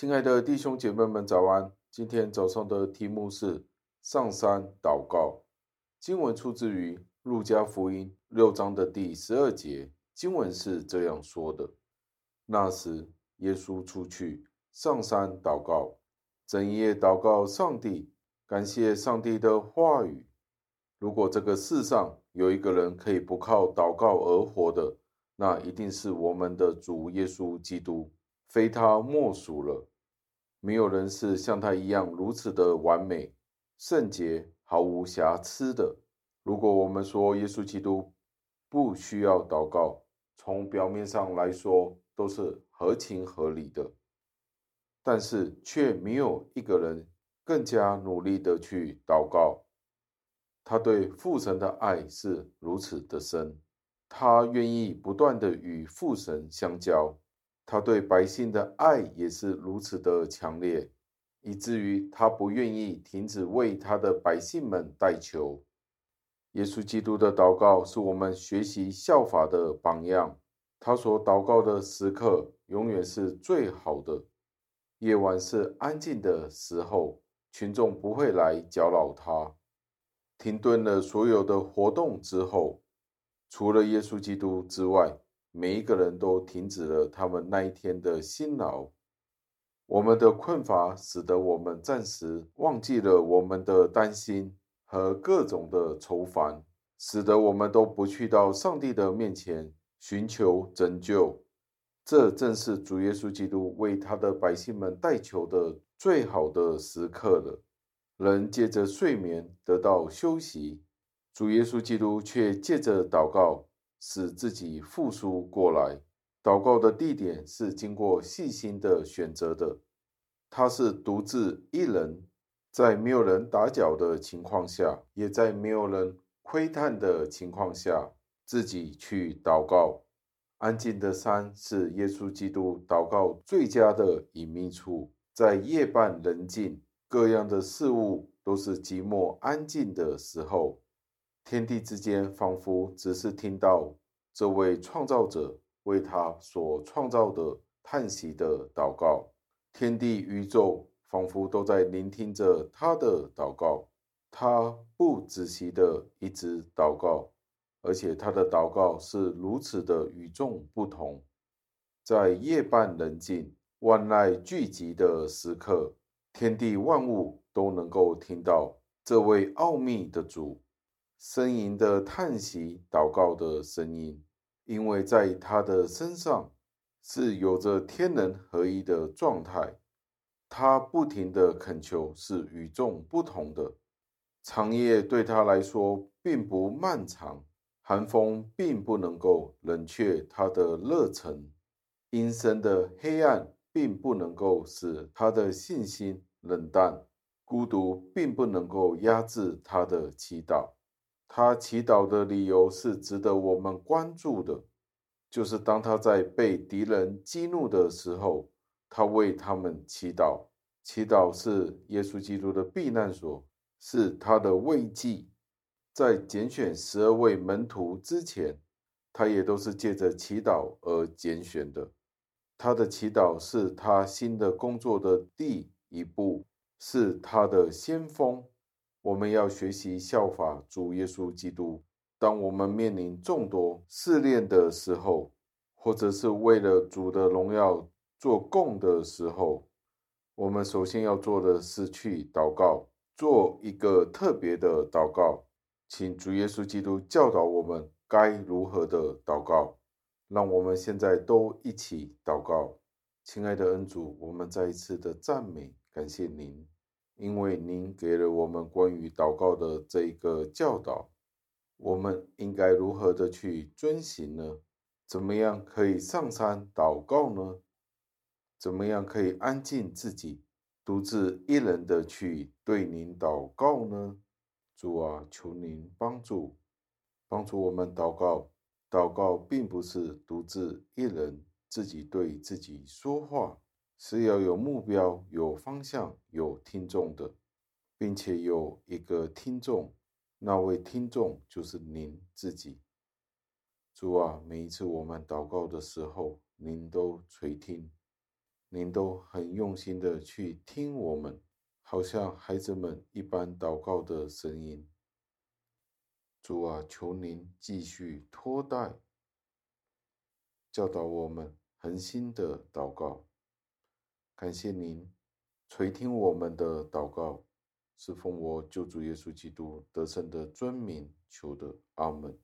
亲爱的弟兄姐妹们，早安！今天早上的题目是上山祷告。经文出自于路加福音六章的第十二节，经文是这样说的：那时，耶稣出去上山祷告，整夜祷告上帝，感谢上帝的话语。如果这个世上有一个人可以不靠祷告而活的，那一定是我们的主耶稣基督。非他莫属了。没有人是像他一样如此的完美、圣洁、毫无瑕疵的。如果我们说耶稣基督不需要祷告，从表面上来说都是合情合理的，但是却没有一个人更加努力的去祷告。他对父神的爱是如此的深，他愿意不断的与父神相交。他对百姓的爱也是如此的强烈，以至于他不愿意停止为他的百姓们代求。耶稣基督的祷告是我们学习效法的榜样。他所祷告的时刻永远是最好的。夜晚是安静的时候，群众不会来搅扰他。停顿了所有的活动之后，除了耶稣基督之外。每一个人都停止了他们那一天的辛劳。我们的困乏使得我们暂时忘记了我们的担心和各种的愁烦，使得我们都不去到上帝的面前寻求拯救。这正是主耶稣基督为他的百姓们代求的最好的时刻了。人借着睡眠得到休息，主耶稣基督却借着祷告。使自己复苏过来。祷告的地点是经过细心的选择的。他是独自一人，在没有人打搅的情况下，也在没有人窥探的情况下，自己去祷告。安静的山是耶稣基督祷告最佳的隐秘处。在夜半人静，各样的事物都是寂寞安静的时候。天地之间，仿佛只是听到这位创造者为他所创造的叹息的祷告。天地宇宙仿佛都在聆听着他的祷告。他不仔细的一直祷告，而且他的祷告是如此的与众不同。在夜半人静、万籁俱寂的时刻，天地万物都能够听到这位奥秘的主。呻吟的叹息，祷告的声音，因为在他的身上是有着天人合一的状态，他不停的恳求是与众不同的。长夜对他来说并不漫长，寒风并不能够冷却他的热忱，阴森的黑暗并不能够使他的信心冷淡，孤独并不能够压制他的祈祷。他祈祷的理由是值得我们关注的，就是当他在被敌人激怒的时候，他为他们祈祷。祈祷是耶稣基督的避难所，是他的慰藉。在拣选十二位门徒之前，他也都是借着祈祷而拣选的。他的祈祷是他新的工作的第一步，是他的先锋。我们要学习效法主耶稣基督。当我们面临众多试炼的时候，或者是为了主的荣耀做供的时候，我们首先要做的是去祷告，做一个特别的祷告。请主耶稣基督教导我们该如何的祷告。让我们现在都一起祷告。亲爱的恩主，我们再一次的赞美，感谢您。因为您给了我们关于祷告的这一个教导，我们应该如何的去遵行呢？怎么样可以上山祷告呢？怎么样可以安静自己，独自一人的去对您祷告呢？主啊，求您帮助，帮助我们祷告。祷告并不是独自一人自己对自己说话。是要有目标、有方向、有听众的，并且有一个听众，那位听众就是您自己。主啊，每一次我们祷告的时候，您都垂听，您都很用心的去听我们，好像孩子们一般祷告的声音。主啊，求您继续托带，教导我们恒心的祷告。感谢您垂听我们的祷告，是奉我救主耶稣基督得胜的尊名求的，阿门。